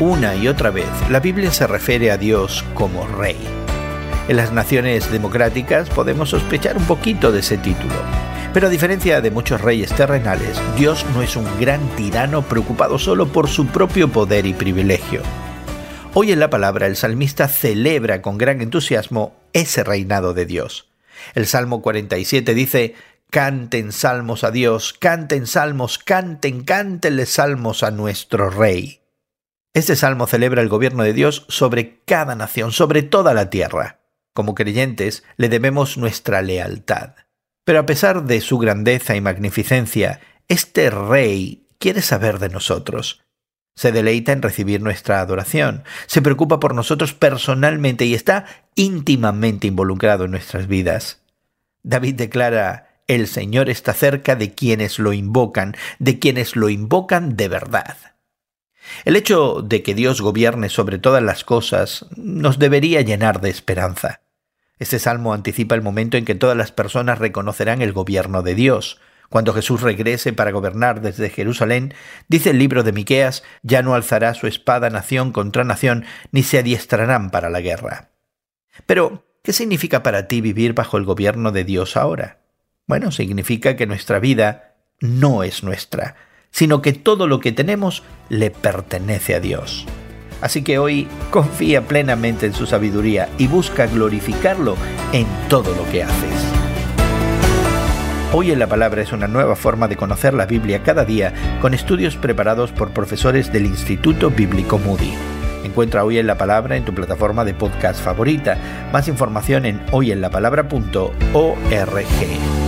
Una y otra vez, la Biblia se refiere a Dios como Rey. En las naciones democráticas podemos sospechar un poquito de ese título. Pero a diferencia de muchos reyes terrenales, Dios no es un gran tirano preocupado solo por su propio poder y privilegio. Hoy en la palabra el salmista celebra con gran entusiasmo ese reinado de Dios. El Salmo 47 dice, Canten salmos a Dios, canten salmos, canten, cántenle salmos a nuestro Rey. Este salmo celebra el gobierno de Dios sobre cada nación, sobre toda la tierra. Como creyentes le debemos nuestra lealtad. Pero a pesar de su grandeza y magnificencia, este rey quiere saber de nosotros. Se deleita en recibir nuestra adoración, se preocupa por nosotros personalmente y está íntimamente involucrado en nuestras vidas. David declara, el Señor está cerca de quienes lo invocan, de quienes lo invocan de verdad. El hecho de que Dios gobierne sobre todas las cosas nos debería llenar de esperanza. Este salmo anticipa el momento en que todas las personas reconocerán el gobierno de Dios. Cuando Jesús regrese para gobernar desde Jerusalén, dice el libro de Miqueas, ya no alzará su espada nación contra nación, ni se adiestrarán para la guerra. Pero, ¿qué significa para ti vivir bajo el gobierno de Dios ahora? Bueno, significa que nuestra vida no es nuestra, sino que todo lo que tenemos le pertenece a Dios. Así que hoy confía plenamente en su sabiduría y busca glorificarlo en todo lo que haces. Hoy en la Palabra es una nueva forma de conocer la Biblia cada día con estudios preparados por profesores del Instituto Bíblico Moody. Encuentra Hoy en la Palabra en tu plataforma de podcast favorita. Más información en hoyenlapalabra.org.